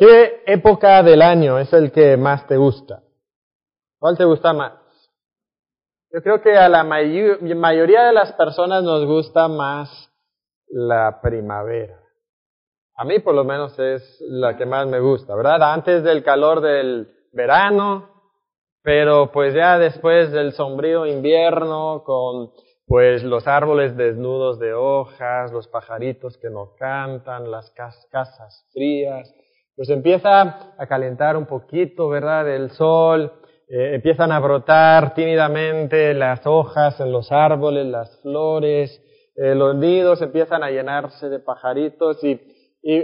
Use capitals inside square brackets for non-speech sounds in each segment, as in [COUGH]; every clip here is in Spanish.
¿Qué época del año es el que más te gusta? ¿Cuál te gusta más? Yo creo que a la mayoría de las personas nos gusta más la primavera. A mí por lo menos es la que más me gusta, ¿verdad? Antes del calor del verano, pero pues ya después del sombrío invierno con pues los árboles desnudos de hojas, los pajaritos que no cantan, las casas frías, pues empieza a calentar un poquito, ¿verdad? El sol, eh, empiezan a brotar tímidamente las hojas en los árboles, las flores, eh, los nidos empiezan a llenarse de pajaritos y,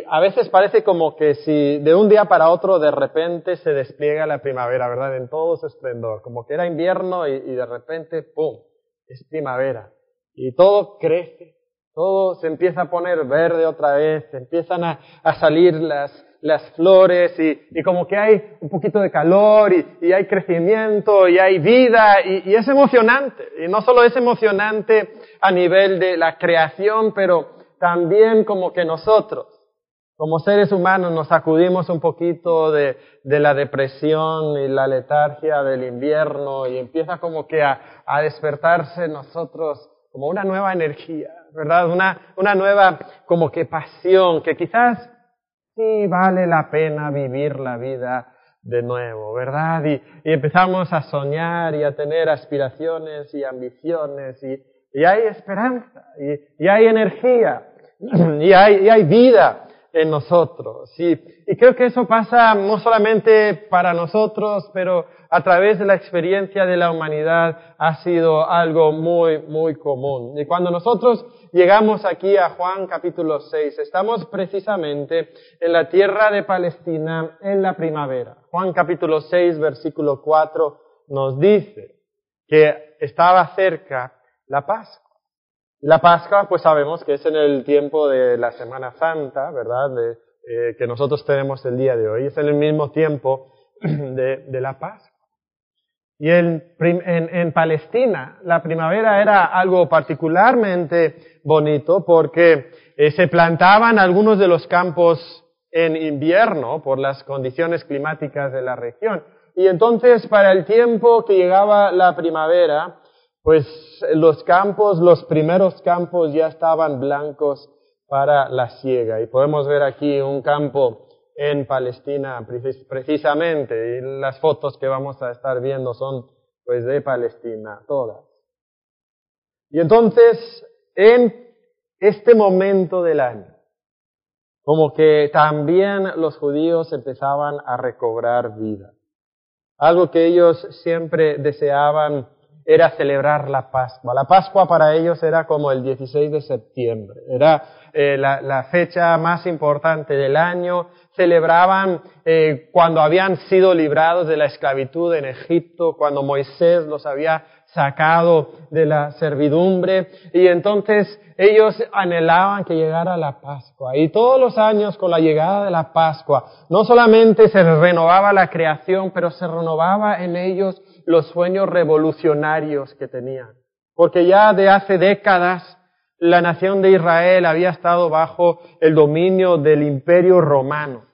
a veces parece como que si de un día para otro de repente se despliega la primavera, ¿verdad? En todo su esplendor, como que era invierno y, y de repente, ¡pum!, es primavera. Y todo crece, todo se empieza a poner verde otra vez, empiezan a, a salir las, las flores y, y, como que hay un poquito de calor y, y hay crecimiento y hay vida y, y, es emocionante. Y no solo es emocionante a nivel de la creación, pero también como que nosotros, como seres humanos, nos sacudimos un poquito de, de la depresión y la letargia del invierno y empieza como que a, a despertarse nosotros como una nueva energía, ¿verdad? Una, una nueva como que pasión que quizás sí vale la pena vivir la vida de nuevo, ¿verdad? Y, empezamos a soñar y a tener aspiraciones y ambiciones y, y hay esperanza y, y, hay energía [CLEARS THROAT] y hay, y hay vida en nosotros. Y, y creo que eso pasa no solamente para nosotros, pero a través de la experiencia de la humanidad ha sido algo muy, muy común. Y cuando nosotros llegamos aquí a Juan capítulo 6, estamos precisamente en la tierra de Palestina en la primavera. Juan capítulo 6, versículo 4 nos dice que estaba cerca la Pascua. La Pascua, pues sabemos que es en el tiempo de la Semana Santa, ¿verdad? Eh, que nosotros tenemos el día de hoy. Es en el mismo tiempo [CLEARS THROAT] de, la Pascua. Y en, Palestina la primavera era algo particularmente bonito porque eh, se plantaban algunos de los campos en invierno por las condiciones climáticas de la región. Y entonces para el tiempo que llegaba la primavera, pues los campos, los primeros campos ya estaban blancos para la siega. Y podemos ver aquí un campo en Palestina precisamente y las fotos que vamos a estar viendo son pues de Palestina, todas. Y entonces, en este momento del año, como que también los judíos empezaban a recobrar vida. Algo que ellos siempre deseaban era celebrar la Pascua. La Pascua para ellos era como el 16 de septiembre, era eh, la, fecha más importante del año. Celebraban eh, cuando habían sido librados de la esclavitud en Egipto, cuando Moisés los había sacado de la servidumbre y entonces ellos anhelaban que llegara la Pascua. Y todos los años con la llegada de la Pascua, no solamente se renovaba la creación, pero se renovaba en ellos los sueños revolucionarios que tenían. Porque ya de hace décadas la nación de Israel había estado bajo el dominio del imperio romano.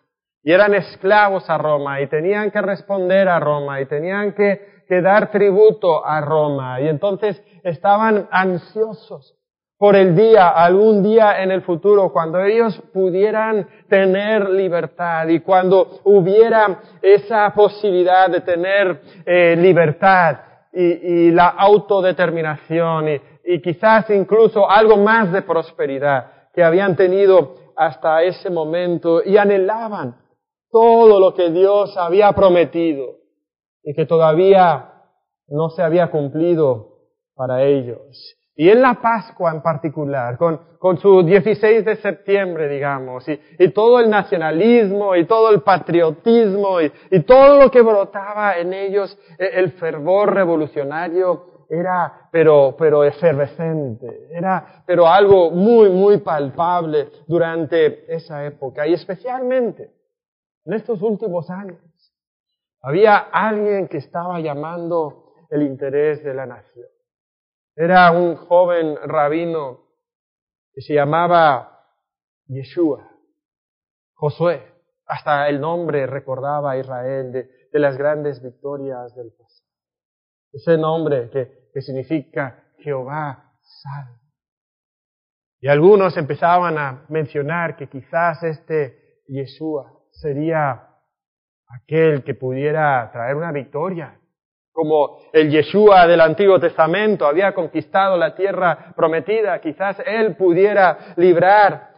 Y eran esclavos a Roma y tenían que responder a Roma y tenían que, dar tributo a Roma. Y entonces estaban ansiosos por el día, algún día en el futuro, cuando ellos pudieran tener libertad y cuando hubiera esa posibilidad de tener eh, libertad y, la autodeterminación y quizás incluso algo más de prosperidad que habían tenido hasta ese momento y anhelaban todo lo que Dios había prometido y que todavía no se había cumplido para ellos. Y en la Pascua en particular, con, con su 16 de septiembre, digamos, y, y, todo el nacionalismo y todo el patriotismo y, y todo lo que brotaba en ellos, e, el fervor revolucionario era, pero, pero efervescente, era, pero algo muy, muy palpable durante esa época y especialmente en estos últimos años. Había alguien que estaba llamando el interés de la nación. Era un joven rabino que se llamaba Yeshua, Josué. Hasta el nombre recordaba a Israel de, de las grandes victorias del pasado. Ese nombre que, que significa Jehová salva. Y algunos empezaban a mencionar que quizás este Yeshua sería aquel que pudiera traer una victoria. Como el Yeshua del Antiguo Testamento había conquistado la tierra prometida, quizás él pudiera librar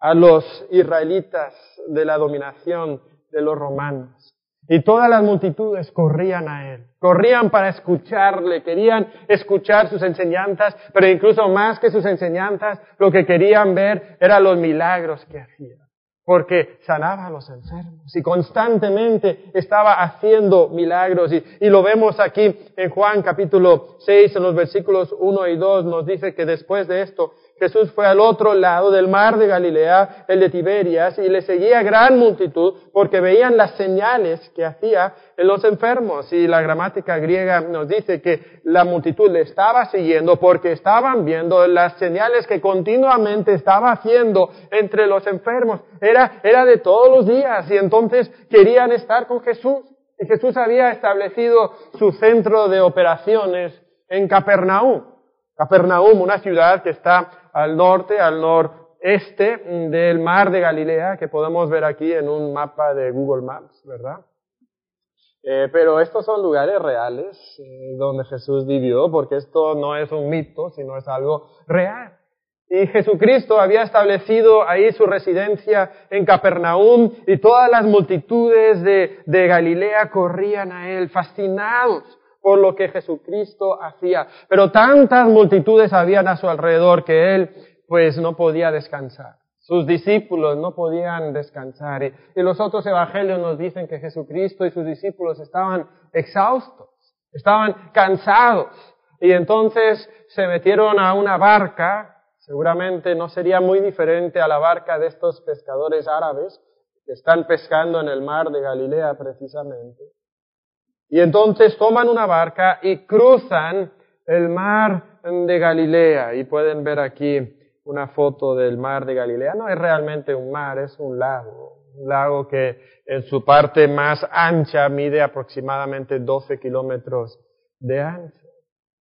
a los israelitas de la dominación de los romanos. Y todas las multitudes corrían a él, corrían para escucharle, querían escuchar sus enseñanzas, pero incluso más que sus enseñanzas, lo que querían ver eran los milagros que hacía, porque sanaba a los enfermos y constantemente estaba haciendo milagros. Y, y lo vemos aquí en Juan capítulo 6, en los versículos 1 y 2, nos dice que después de esto Jesús fue al otro lado del mar de Galilea, el de Tiberias, y le seguía gran multitud porque veían las señales que hacía en los enfermos. Y la gramática griega nos dice que la multitud le estaba siguiendo porque estaban viendo las señales que continuamente estaba haciendo entre los enfermos. Era, era de todos los días y entonces querían estar con Jesús. Y Jesús había establecido su centro de operaciones en Capernaum. Capernaum, una ciudad que está al norte, al noreste del mar de Galilea, que podemos ver aquí en un mapa de Google Maps, ¿verdad? Eh, pero estos son lugares reales eh, donde Jesús vivió, porque esto no es un mito, sino es algo real. Y Jesucristo había establecido ahí su residencia en Capernaum y todas las multitudes de, de Galilea corrían a él, fascinados por lo que Jesucristo hacía. Pero tantas multitudes habían a su alrededor que él pues no podía descansar. Sus discípulos no podían descansar. Y, los otros evangelios nos dicen que Jesucristo y sus discípulos estaban exhaustos, estaban cansados. Y entonces se metieron a una barca, seguramente no sería muy diferente a la barca de estos pescadores árabes que están pescando en el mar de Galilea precisamente. Y entonces toman una barca y cruzan el mar de Galilea. Y pueden ver aquí una foto del mar de Galilea. No es realmente un mar, es un lago. Un lago que en su parte más ancha mide aproximadamente 12 kilómetros de ancho.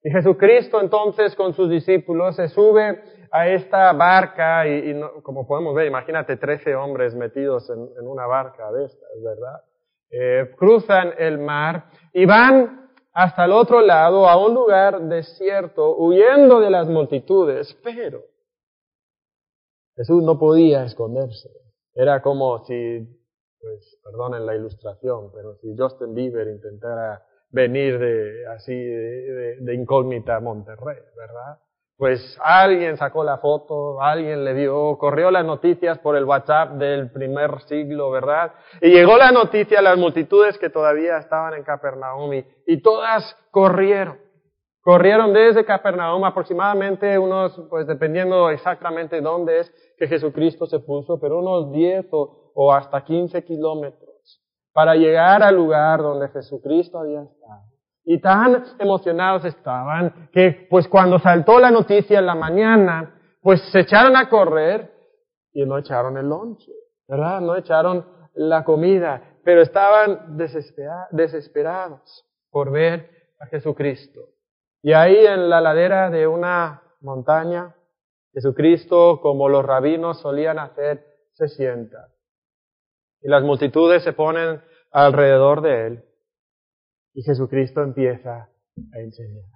Y Jesucristo entonces con sus discípulos se sube a esta barca y, como podemos ver, imagínate 13 hombres metidos en, en una barca de estas, ¿verdad? Eh, cruzan el mar y van hasta el otro lado, a un lugar desierto, huyendo de las multitudes, pero Jesús no podía esconderse. Era como si, pues, perdonen la ilustración, pero si Justin Bieber intentara venir de, así, de, de incógnita a Monterrey, ¿verdad? Pues alguien sacó la foto, alguien le dio, corrió las noticias por el WhatsApp del primer siglo, ¿verdad? Y llegó la noticia a las multitudes que todavía estaban en Capernaum y, todas corrieron. Corrieron desde Capernaum aproximadamente unos, pues dependiendo exactamente dónde es que Jesucristo se puso, pero unos 10 o, hasta 15 kilómetros para llegar al lugar donde Jesucristo había estado. Y tan emocionados estaban que pues cuando saltó la noticia en la mañana, pues se echaron a correr y no echaron el lonche, ¿verdad? No echaron la comida, pero estaban desesperados por ver a Jesucristo. Y ahí en la ladera de una montaña, Jesucristo, como los rabinos solían hacer, se sienta. Y las multitudes se ponen alrededor de él. Y Jesucristo empieza a enseñar.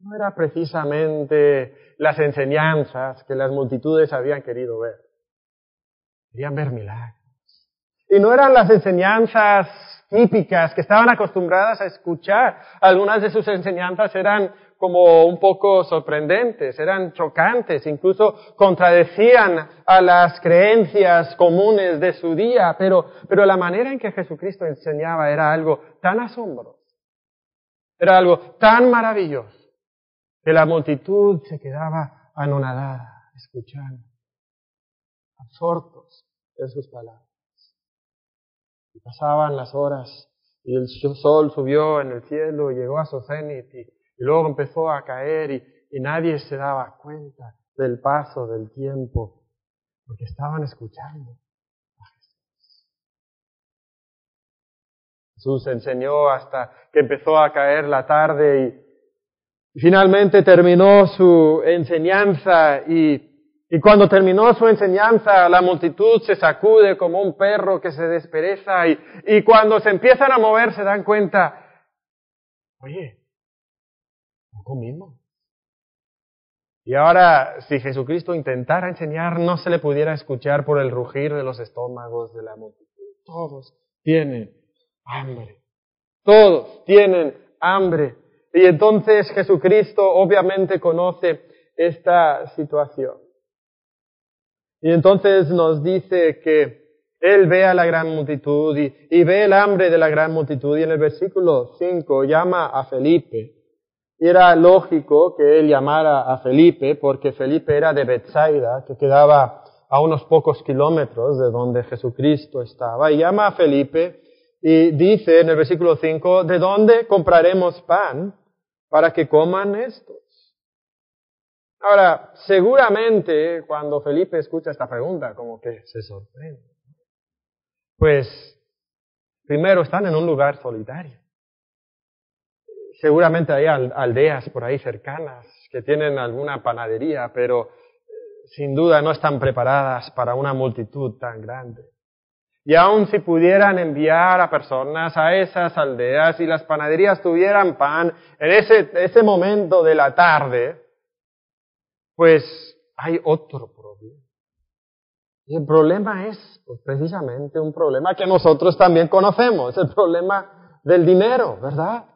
No era precisamente las enseñanzas que las multitudes habían querido ver. Querían ver milagros. Y no eran las enseñanzas típicas que estaban acostumbradas a escuchar. Algunas de sus enseñanzas eran como un poco sorprendentes, eran chocantes, incluso contradecían a las creencias comunes de su día, pero, pero la manera en que Jesucristo enseñaba era algo tan asombroso, era algo tan maravilloso, que la multitud se quedaba anonadada, escuchando, absortos en sus palabras. Pasaban las horas y el sol subió en el cielo y llegó a su cenit y, luego empezó a caer y, y nadie se daba cuenta del paso del tiempo porque estaban escuchando a Jesús. Jesús enseñó hasta que empezó a caer la tarde y finalmente terminó su enseñanza y y cuando terminó su enseñanza, la multitud se sacude como un perro que se despereza y, cuando se empiezan a mover se dan cuenta, oye, no comimos. Y ahora, si Jesucristo intentara enseñar, no se le pudiera escuchar por el rugir de los estómagos de la multitud. Todos tienen hambre. Todos tienen hambre. Y entonces Jesucristo obviamente conoce esta situación. Y entonces nos dice que Él ve a la gran multitud y, ve el hambre de la gran multitud y en el versículo 5 llama a Felipe. Era lógico que Él llamara a Felipe porque Felipe era de Bethsaida, que quedaba a unos pocos kilómetros de donde Jesucristo estaba. Y llama a Felipe y dice en el versículo 5, ¿de dónde compraremos pan para que coman esto? Ahora, seguramente cuando Felipe escucha esta pregunta, como que se sorprende. Pues, primero están en un lugar solitario. Seguramente hay aldeas por ahí cercanas que tienen alguna panadería, pero eh, sin duda no están preparadas para una multitud tan grande. Y aun si pudieran enviar a personas a esas aldeas y las panaderías tuvieran pan en ese, ese momento de la tarde, pues hay otro problema. Y el problema es pues, precisamente un problema que nosotros también conocemos, el problema del dinero, ¿verdad?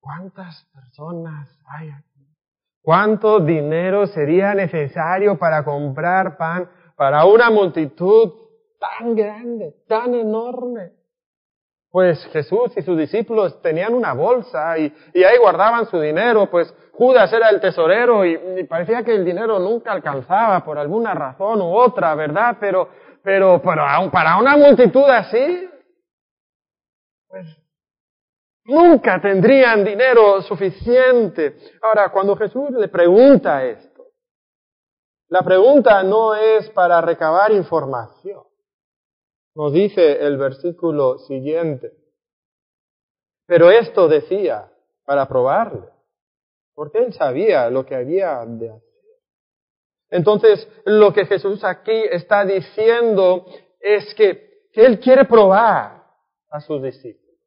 ¿Cuántas personas hay aquí? ¿Cuánto dinero sería necesario para comprar pan para una multitud tan grande, tan enorme? Pues Jesús y sus discípulos tenían una bolsa y, ahí guardaban su dinero, pues Judas era el tesorero y, parecía que el dinero nunca alcanzaba por alguna razón u otra, ¿verdad? Pero, pero, pero para una multitud así, pues nunca tendrían dinero suficiente. Ahora, cuando Jesús le pregunta esto, la pregunta no es para recabar información. Nos dice el versículo siguiente. Pero esto decía para probarle porque él sabía lo que había de hacer. Entonces, lo que Jesús aquí está diciendo es que, él quiere probar a sus discípulos.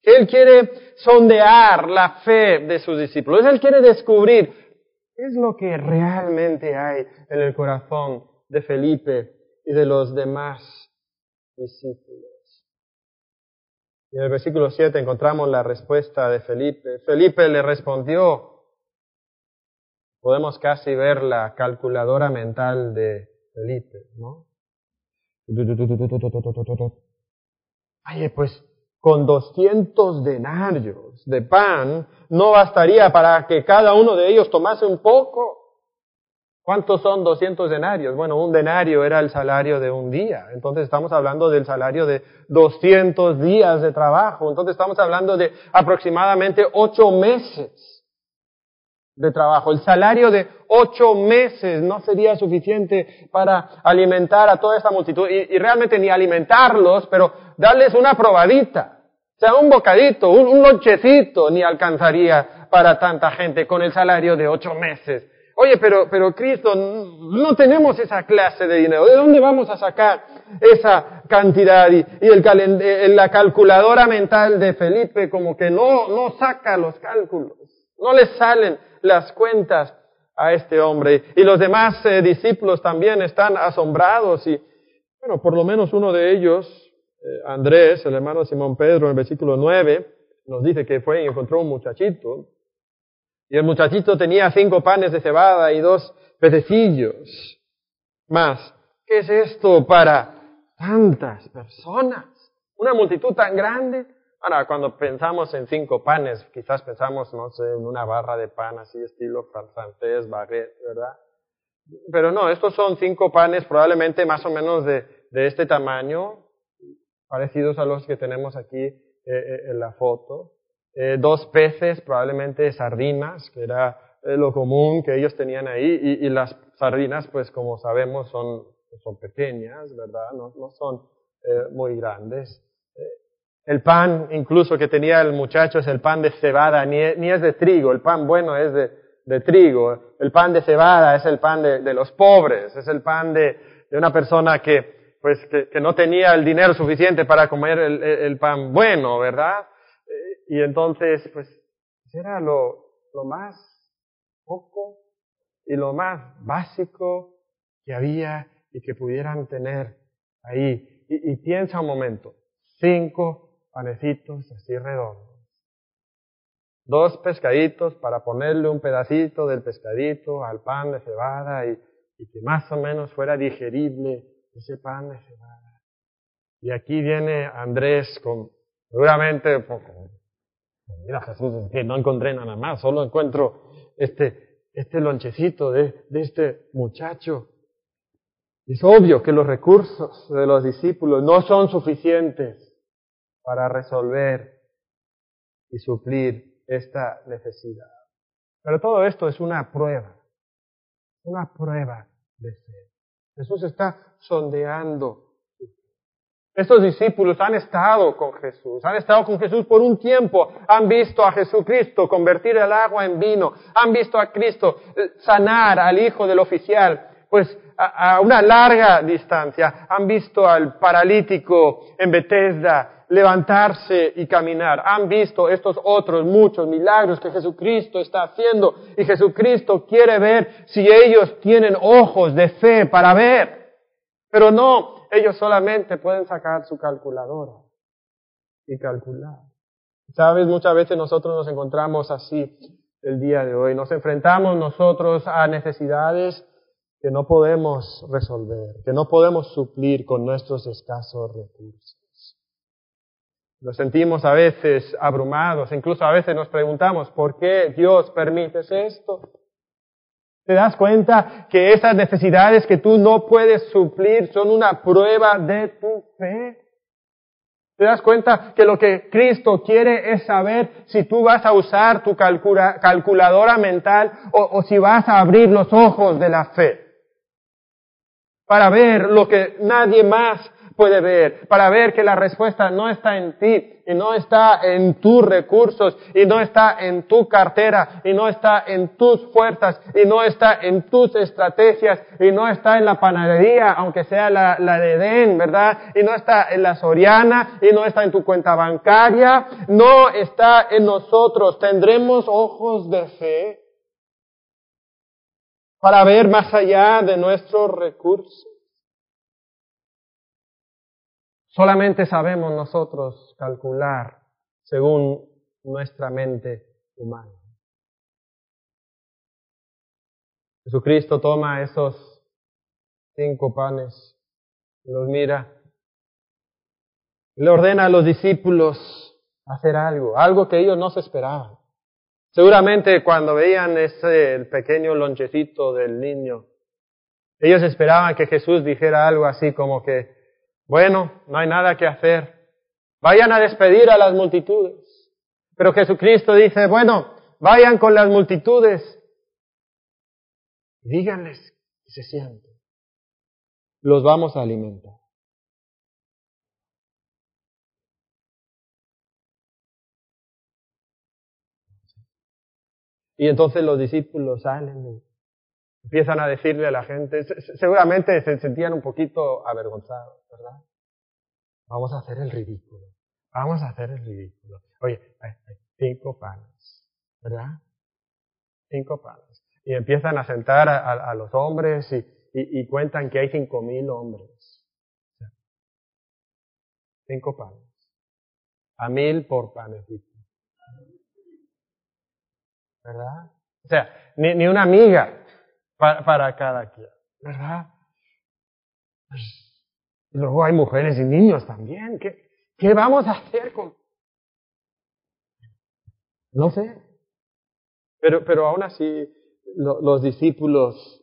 Que él quiere sondear la fe de sus discípulos. Él quiere descubrir qué es lo que realmente hay en el corazón de Felipe y de los demás Y en el versículo 7 encontramos la respuesta de Felipe. Felipe le respondió, podemos casi ver la calculadora mental de Felipe, ¿no? Oye, pues con 200 denarios de pan no bastaría para que cada uno de ellos tomase un poco. ¿Cuántos son 200 denarios? Bueno, un denario era el salario de un día. Entonces estamos hablando del salario de 200 días de trabajo. Entonces estamos hablando de aproximadamente 8 meses de trabajo. El salario de ocho meses no sería suficiente para alimentar a toda esta multitud y, realmente ni alimentarlos, pero darles una probadita. O sea, un bocadito, un, un lonchecito ni alcanzaría para tanta gente con el salario de ocho meses. Oye, pero, pero Cristo, no tenemos esa clase de dinero. ¿De dónde vamos a sacar esa cantidad? Y, y el, eh, la calculadora mental de Felipe como que no, no saca los cálculos. No le salen las cuentas a este hombre. Y los demás eh, discípulos también están asombrados y, bueno, por lo menos uno de ellos, eh, Andrés, el hermano de Simón Pedro, en el versículo 9, nos dice que fue y encontró un muchachito. Y el muchachito tenía cinco panes de cebada y dos pececillos. Más, ¿qué es esto para tantas personas? Una multitud tan grande. Ahora, cuando pensamos en cinco panes, quizás pensamos, no sé, en una barra de pan así estilo francés, baguette, ¿verdad? Pero no, estos son cinco panes probablemente más o menos de, este tamaño, parecidos a los que tenemos aquí eh, eh, en la foto. Eh, dos peces, probablemente sardinas, que era lo común que ellos tenían ahí, y, las sardinas, pues como sabemos, son, son pequeñas, ¿verdad? No, no son muy grandes. El pan incluso que tenía el muchacho es el pan de cebada, ni, es de trigo, el pan bueno es de, trigo. El pan de cebada es el pan de, los pobres, es el pan de, una persona que, pues, que, no tenía el dinero suficiente para comer el, pan bueno, ¿verdad? Y entonces, pues, era lo, lo más poco y lo más básico que había y que pudieran tener ahí. Y, piensa un momento, cinco panecitos así redondos, dos pescaditos para ponerle un pedacito del pescadito al pan de cebada y, que más o menos fuera digerible ese pan de cebada. Y aquí viene Andrés con, seguramente, poco, mira Jesús, que no encontré nada más, solo encuentro este, este lonchecito de, de este muchacho. Es obvio que los recursos de los discípulos no son suficientes para resolver y suplir esta necesidad. Pero todo esto es una prueba, una prueba de fe. Jesús está sondeando. Estos discípulos han estado con Jesús, han estado con Jesús por un tiempo, han visto a Jesucristo convertir el agua en vino, han visto a Cristo sanar al hijo del oficial, pues a, una larga distancia. Han visto al paralítico en Bethesda levantarse y caminar. Han visto estos otros muchos milagros que Jesucristo está haciendo y Jesucristo quiere ver si ellos tienen ojos de fe para ver. Pero no, ellos solamente pueden sacar su calculadora y calcular. Sabes, muchas veces nosotros nos encontramos así el día de hoy. Nos enfrentamos nosotros a necesidades que no podemos resolver, que no podemos suplir con nuestros escasos recursos. Nos sentimos a veces abrumados, incluso a veces nos preguntamos, ¿por qué Dios permite esto? ¿Te das cuenta que esas necesidades que tú no puedes suplir son una prueba de tu fe? ¿Te das cuenta que lo que Cristo quiere es saber si tú vas a usar tu calculadora mental o si vas a abrir los ojos de la fe? para ver lo que nadie más puede ver, para ver que la respuesta no está en ti y no está en tus recursos y no está en tu cartera y no está en tus fuerzas y no está en tus estrategias y no está en la panadería, aunque sea la, de Edén, ¿verdad? Y no está en la Soriana y no está en tu cuenta bancaria, no está en nosotros. Tendremos ojos de fe para ver más allá de nuestros recursos. Solamente sabemos nosotros calcular según nuestra mente humana. Jesucristo toma esos cinco panes, los mira, le ordena a los discípulos hacer algo, algo que ellos no se esperaban. Seguramente cuando veían ese el pequeño lonchecito del niño, ellos esperaban que Jesús dijera algo así como que, bueno, no hay nada que hacer, vayan a despedir a las multitudes. Pero Jesucristo dice, bueno, vayan con las multitudes, díganles que se sienten, los vamos a alimentar. Y entonces los discípulos salen empiezan a decirle a la gente, seguramente se sentían un poquito avergonzados, ¿verdad? Vamos a hacer el ridículo, vamos a hacer el ridículo. Oye, cinco panes, ¿verdad? Cinco panes. Y empiezan a sentar a, los hombres y, y, cuentan que hay cinco mil hombres. Cinco panes. A mil por panecito. ¿verdad? O sea, ni, ni una amiga para, cada quien, ¿verdad? Pues, y luego hay mujeres y niños también. ¿Qué, qué vamos a hacer con...? No sé. Pero, pero aún así los discípulos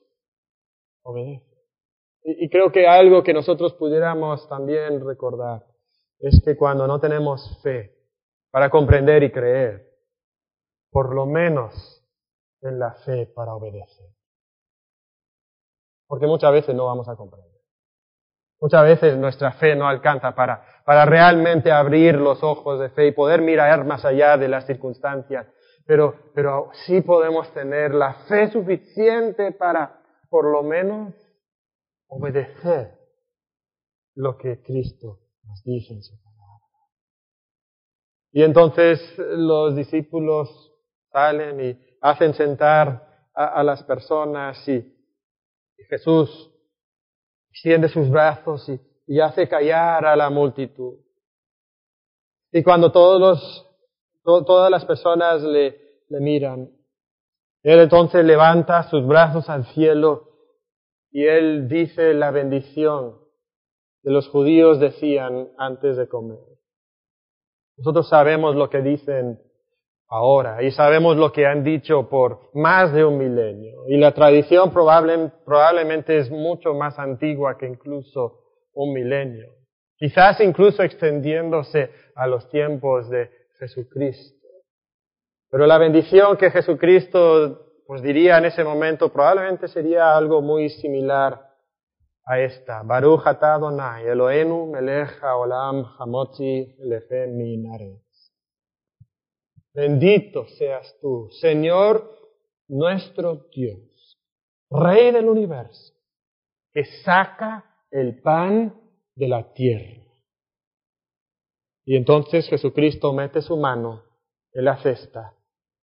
obedecen. Y creo que algo que nosotros pudiéramos también recordar es que cuando no tenemos fe para comprender y creer, por lo menos en la fe para obedecer. Porque muchas veces no vamos a comprender. Muchas veces nuestra fe no alcanza para, para realmente abrir los ojos de fe y poder mirar más allá de las circunstancias. Pero, pero sí podemos tener la fe suficiente para, por lo menos, obedecer lo que Cristo nos dice en su palabra. Y entonces los discípulos salen y hacen sentar a, las personas y, Jesús extiende sus brazos y, y hace callar a la multitud. Y cuando todos los, todas las personas le, le miran, él entonces levanta sus brazos al cielo y él dice la bendición que los judíos decían antes de comer. Nosotros sabemos lo que dicen ahora y sabemos lo que han dicho por más de un milenio. Y la tradición probablemente es mucho más antigua que incluso un milenio. Quizás incluso extendiéndose a los tiempos de Jesucristo. Pero la bendición que Jesucristo pues diría en ese momento probablemente sería algo muy similar a esta. Baruch atah Adonai, Eloenu melech haolam hamotzi lefe minaretz. Bendito seas tú, Señor nuestro Dios, Rey del universo, que saca el pan de la tierra. Y entonces Jesucristo mete su mano en la cesta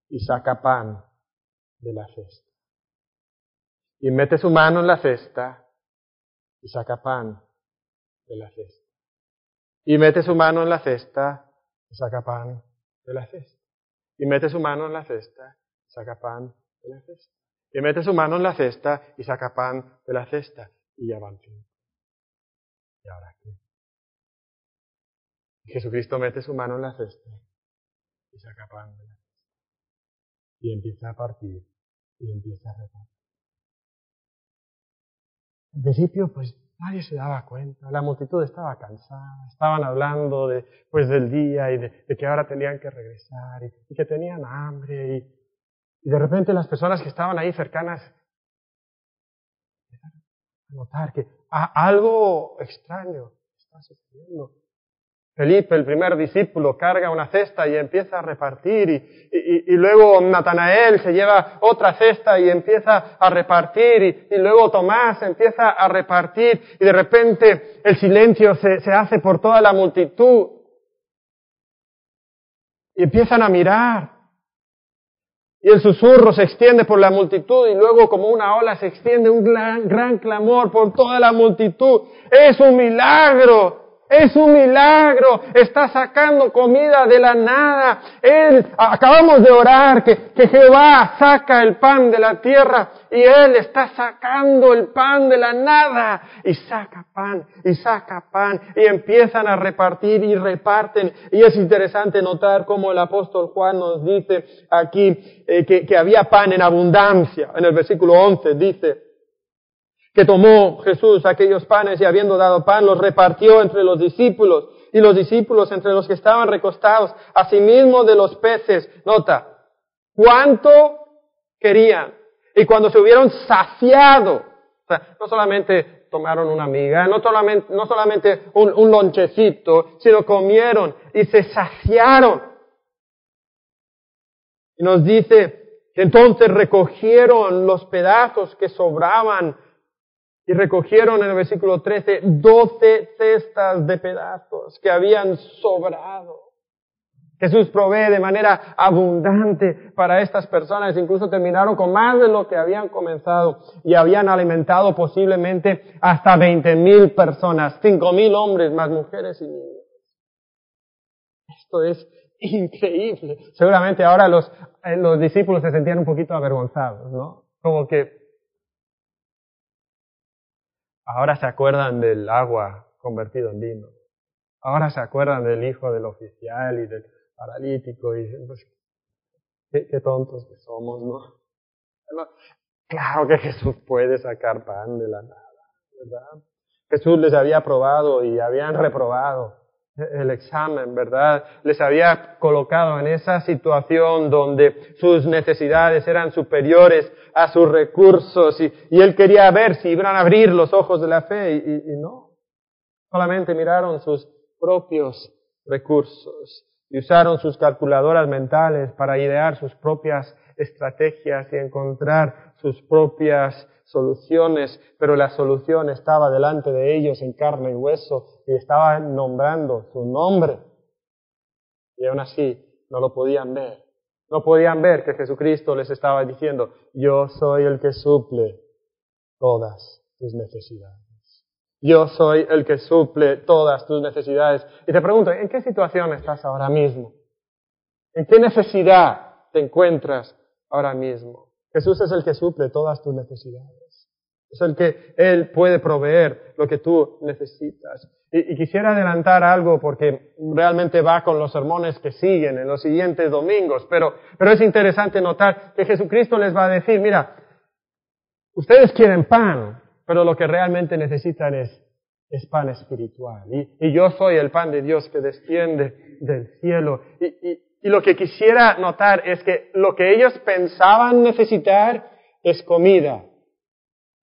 y saca pan de la cesta. Y mete su mano en la cesta y saca pan de la cesta. Y mete su mano en la cesta y saca pan de la cesta. Y mete su mano en la cesta saca pan de la cesta. Y mete su mano en la cesta y saca pan de la cesta. Y ya van ¿Y ahora qué? Jesucristo mete su mano en la cesta y saca pan de la cesta. Y empieza a partir y empieza a repartir. Al principio, pues nadie se daba cuenta, la multitud estaba cansada, estaban hablando de, pues, del día y de, que ahora tenían que regresar y, que tenían hambre y, y, de repente las personas que estaban ahí cercanas empezaron a notar que algo extraño está sucediendo. Felipe, el primer discípulo, carga una cesta y empieza a repartir y, luego Natanael se lleva otra cesta y empieza a repartir y, luego Tomás empieza a repartir y de repente el silencio se, hace por toda la multitud y empiezan a mirar y el susurro se extiende por la multitud y luego como una ola se extiende un gran, gran clamor por toda la multitud. Es un milagro. Es un milagro. Está sacando comida de la nada. Él, acabamos de orar que, que Jehová saca el pan de la tierra y Él está sacando el pan de la nada. Y saca pan, y saca pan, y empiezan a repartir y reparten. Y es interesante notar cómo el apóstol Juan nos dice aquí eh, que, que había pan en abundancia. En el versículo 11 dice, que tomó Jesús aquellos panes y habiendo dado pan, los repartió entre los discípulos y los discípulos entre los que estaban recostados, asimismo de los peces. Nota, ¿cuánto querían? Y cuando se hubieron saciado, no solamente tomaron una miga, no solamente, no solamente un, un lonchecito, sino comieron y se saciaron. Y nos dice que entonces recogieron los pedazos que sobraban y recogieron en el versículo 13 doce cestas de pedazos que habían sobrado. Jesús provee de manera abundante para estas personas, incluso terminaron con más de lo que habían comenzado y habían alimentado posiblemente hasta veinte mil personas, cinco mil hombres más mujeres y niños. Esto es increíble. Seguramente ahora los, eh, los discípulos se sentían un poquito avergonzados, ¿no? Como que Ahora se acuerdan del agua convertido en vino. Ahora se acuerdan del hijo del oficial y del paralítico y pues, qué, tontos que somos, ¿no? Claro que Jesús puede sacar pan de la nada, ¿verdad? Jesús les había probado y habían reprobado el examen, ¿verdad? Les había colocado en esa situación donde sus necesidades eran superiores a sus recursos y, él quería ver si iban a abrir los ojos de la fe y, no. Solamente miraron sus propios recursos y usaron sus calculadoras mentales para idear sus propias estrategias y encontrar sus propias soluciones, pero la solución estaba delante de ellos en carne y hueso y estaban nombrando su nombre. Y aún así no lo podían ver. No podían ver que Jesucristo les estaba diciendo, yo soy el que suple todas tus necesidades. Yo soy el que suple todas tus necesidades. Y te pregunto, ¿en qué situación estás ahora mismo? ¿En qué necesidad te encuentras ahora mismo? Jesús es el que suple todas tus necesidades. Es el que Él puede proveer lo que tú necesitas. Y, quisiera adelantar algo porque realmente va con los sermones que siguen en los siguientes domingos, pero, pero es interesante notar que Jesucristo les va a decir, mira, ustedes quieren pan, pero lo que realmente necesitan es, es pan espiritual. Y, yo soy el pan de Dios que desciende del cielo. Y, y lo que quisiera notar es que lo que ellos pensaban necesitar es comida.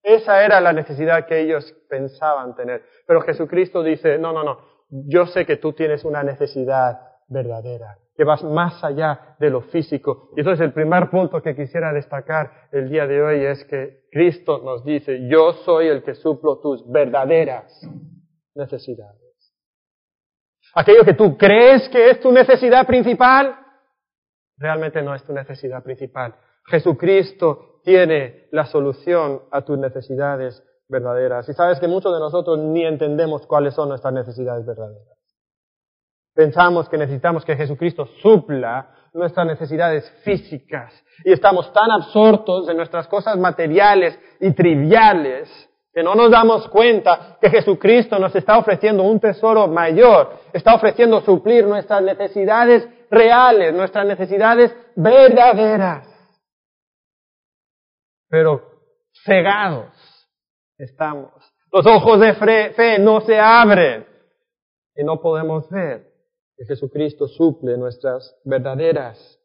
Esa era la necesidad que ellos pensaban tener. Pero Jesucristo dice, no, no, no, yo sé que tú tienes una necesidad verdadera que vas más allá de lo físico. Y entonces el primer punto que quisiera destacar el día de hoy es que Cristo nos dice, yo soy el que suplo tus verdaderas necesidades. Aquello que tú crees que es tu necesidad principal, realmente no es tu necesidad principal. Jesucristo tiene la solución a tus necesidades verdaderas. Y sabes que muchos de nosotros ni entendemos cuáles son nuestras necesidades verdaderas. Pensamos que necesitamos que Jesucristo supla nuestras necesidades físicas y estamos tan absortos en nuestras cosas materiales y triviales que no nos damos cuenta que Jesucristo nos está ofreciendo un tesoro mayor, está ofreciendo suplir nuestras necesidades reales, nuestras necesidades verdaderas. Pero cegados estamos. Los ojos de fe no se abren y no podemos ver que Jesucristo suple nuestras verdaderas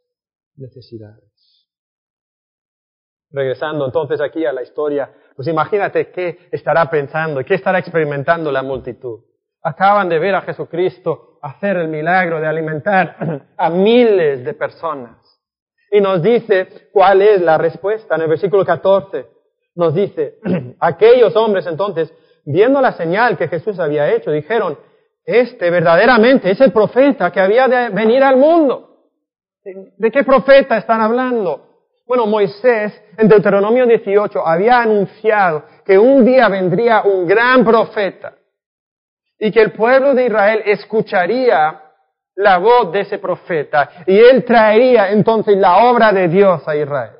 necesidades. Regresando entonces aquí a la historia, pues imagínate qué estará pensando, qué estará experimentando la multitud. Acaban de ver a Jesucristo hacer el milagro de alimentar [CLEARS THROAT] a miles de personas. Y nos dice cuál es la respuesta. En el versículo 14 nos dice, [CLEARS THROAT] aquellos hombres entonces, viendo la señal que Jesús había hecho, dijeron, este verdaderamente es el profeta que había de venir al mundo. ¿De qué profeta están hablando? Bueno, Moisés en Deuteronomio 18 había anunciado que un día vendría un gran profeta y que el pueblo de Israel escucharía la voz de ese profeta y él traería entonces la obra de Dios a Israel.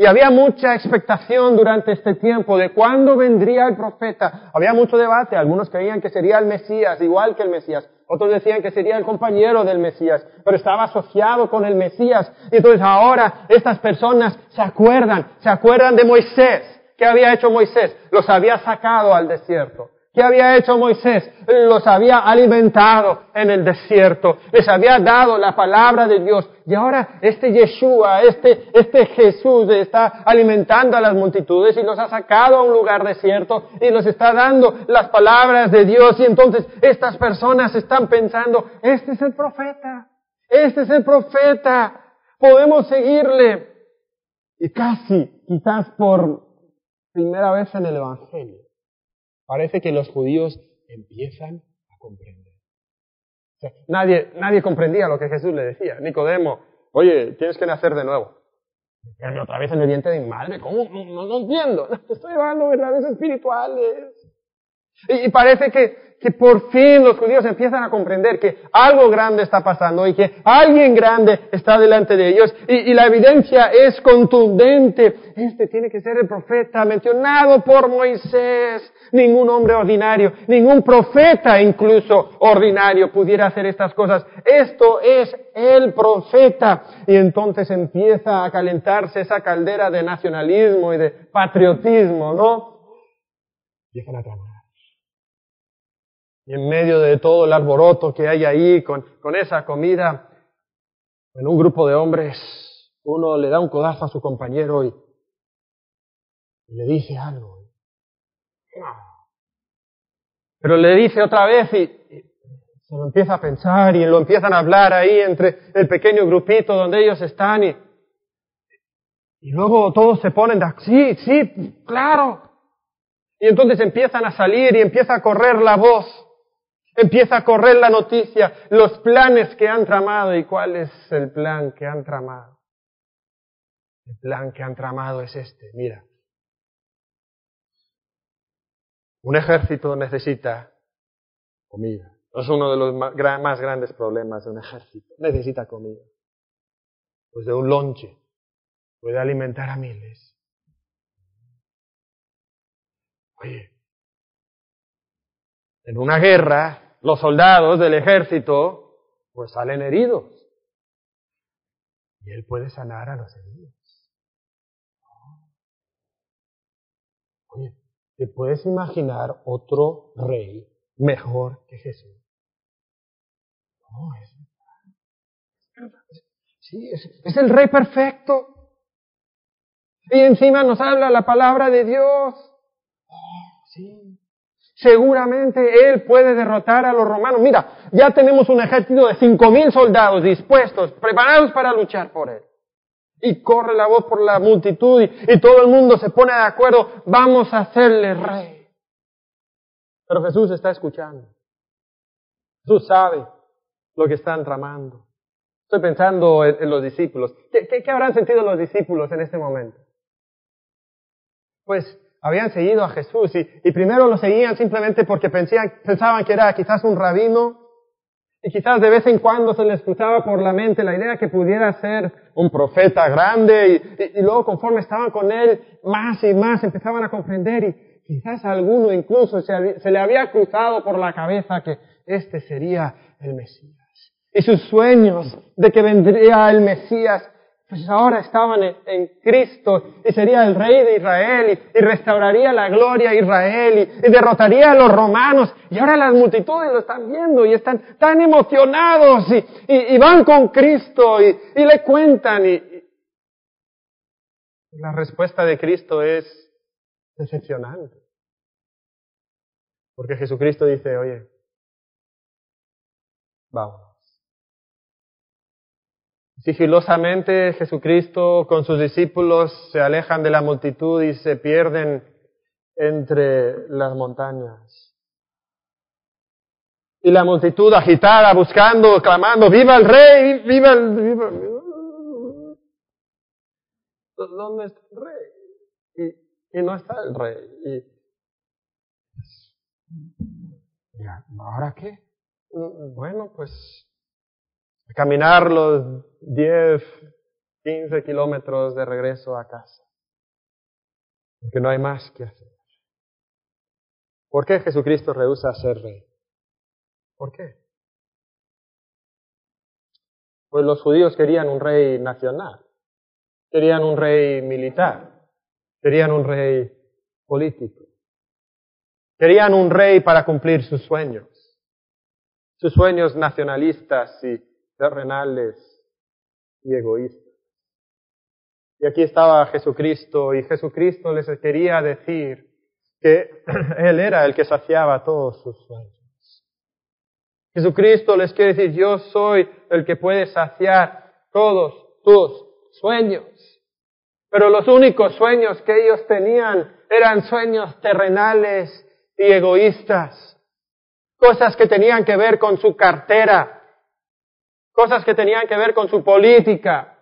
Y había mucha expectación durante este tiempo de cuándo vendría el profeta. Había mucho debate. Algunos creían que sería el Mesías, igual que el Mesías. Otros decían que sería el compañero del Mesías, pero estaba asociado con el Mesías. Y entonces ahora estas personas se acuerdan, se acuerdan de Moisés. ¿Qué había hecho Moisés? Los había sacado al desierto. ¿Qué había hecho Moisés? Los había alimentado en el desierto, les había dado la palabra de Dios. Y ahora este Yeshua, este, este Jesús está alimentando a las multitudes y los ha sacado a un lugar desierto y los está dando las palabras de Dios. Y entonces estas personas están pensando, este es el profeta, este es el profeta, podemos seguirle. Y casi, quizás por primera vez en el Evangelio parece que los judíos empiezan a comprender. nadie, nadie comprendía lo que Jesús le decía. Nicodemo, oye, tienes que nacer de nuevo. Pero otra vez en el vientre de mi madre, ¿cómo? No, lo entiendo. [LAUGHS] Estoy hablando verdades espirituales. y parece que, que por fin los judíos empiezan a comprender que algo grande está pasando y que alguien grande está delante de ellos y, la evidencia es contundente. Este tiene que ser el profeta mencionado por Moisés. Ningún hombre ordinario, ningún profeta incluso ordinario pudiera hacer estas cosas. Esto es el profeta. Y entonces empieza a calentarse esa caldera de nacionalismo y de patriotismo, ¿no? Y en medio de todo el alboroto que hay ahí con, con esa comida, en un grupo de hombres, uno le da un codazo a su compañero y, le dice algo. Pero le dice otra vez y, se lo empieza a pensar y lo empiezan a hablar ahí entre el pequeño grupito donde ellos están y, y luego todos se ponen de, sí, sí, claro. Y entonces empiezan a salir y empieza a correr la voz, empieza a correr la noticia, los planes que han tramado y cuál es el plan que han tramado. El plan que han tramado es este, mira. Un ejército necesita comida. Es uno de los más grandes problemas de un ejército. Necesita comida. Pues de un lonche puede alimentar a miles. Oye, en una guerra, los soldados del ejército pues salen heridos. Y él puede sanar a los heridos. Oye, ¿te puedes imaginar otro rey mejor que Jesús? No, es, sí, es, el rey perfecto. Y encima nos habla la palabra de Dios. Oh, sí. Seguramente Él puede derrotar a los romanos. Mira, ya tenemos un ejército de cinco mil soldados dispuestos, preparados para luchar por Él. Y corre la voz por la multitud y, todo el mundo se pone de acuerdo, vamos a hacerle rey. Pero Jesús está escuchando. Jesús sabe lo que están tramando. Estoy pensando en, los discípulos. ¿Qué, habrán sentido los discípulos en este momento? Pues habían seguido a Jesús y, primero lo seguían simplemente porque pensaban que era quizás un rabino. Y quizás de vez en cuando se les cruzaba por la mente la idea que pudiera ser un profeta grande y, luego conforme estaban con él más y más empezaban a comprender y quizás alguno incluso se, se le había cruzado por la cabeza que este sería el Mesías. Y sus sueños de que vendría el Mesías, pues ahora estaban en, Cristo y sería el rey de Israel y, restauraría la gloria a Israel y, derrotaría a los romanos. Y ahora las multitudes lo están viendo y están tan emocionados y, van con Cristo y, le cuentan y la respuesta de Cristo es decepcionante. Porque Jesucristo dice, oye, vamos. Sigilosamente Jesucristo con sus discípulos se alejan de la multitud y se pierden entre las montañas. Y la multitud agitada, buscando, clamando, ¡Viva el rey! ¡Viva el... Viva, ¿Dónde está el rey? Y, no está el rey. Y, ¿Ahora qué? Bueno, pues caminar los 10, 15 kilómetros de regreso a casa. Porque no hay más que hacer. ¿Por qué Jesucristo rehúsa ser rey? ¿Por qué? Pues los judíos querían un rey nacional, querían un rey militar, querían un rey político, querían un rey para cumplir sus sueños, sus sueños nacionalistas y terrenales y egoístas. Y aquí estaba Jesucristo y Jesucristo les quería decir que [CLEARS THROAT] Él era el que saciaba todos sus sueños. Jesucristo les quiere decir, yo soy el que puede saciar todos tus sueños. Pero los únicos sueños que ellos tenían eran sueños terrenales y egoístas. Cosas que tenían que ver con su cartera, cosas que tenían que ver con su política,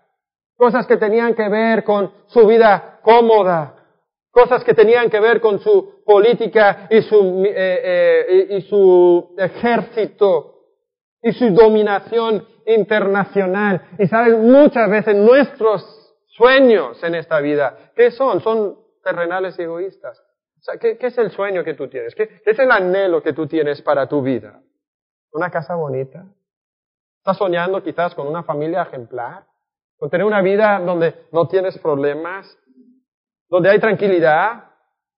cosas que tenían que ver con su vida cómoda, cosas que tenían que ver con su política y su, eh, eh, y su ejército y su dominación internacional. Y sabes, muchas veces nuestros sueños en esta vida, ¿qué son? Son terrenales y egoístas. ¿qué, ¿qué, es el sueño que tú tienes? ¿Qué es el anhelo que tú tienes para tu vida? ¿Una casa bonita? ¿Estás soñando quizás con una familia ejemplar? ¿Con tener una vida donde no tienes problemas? ¿Donde hay tranquilidad?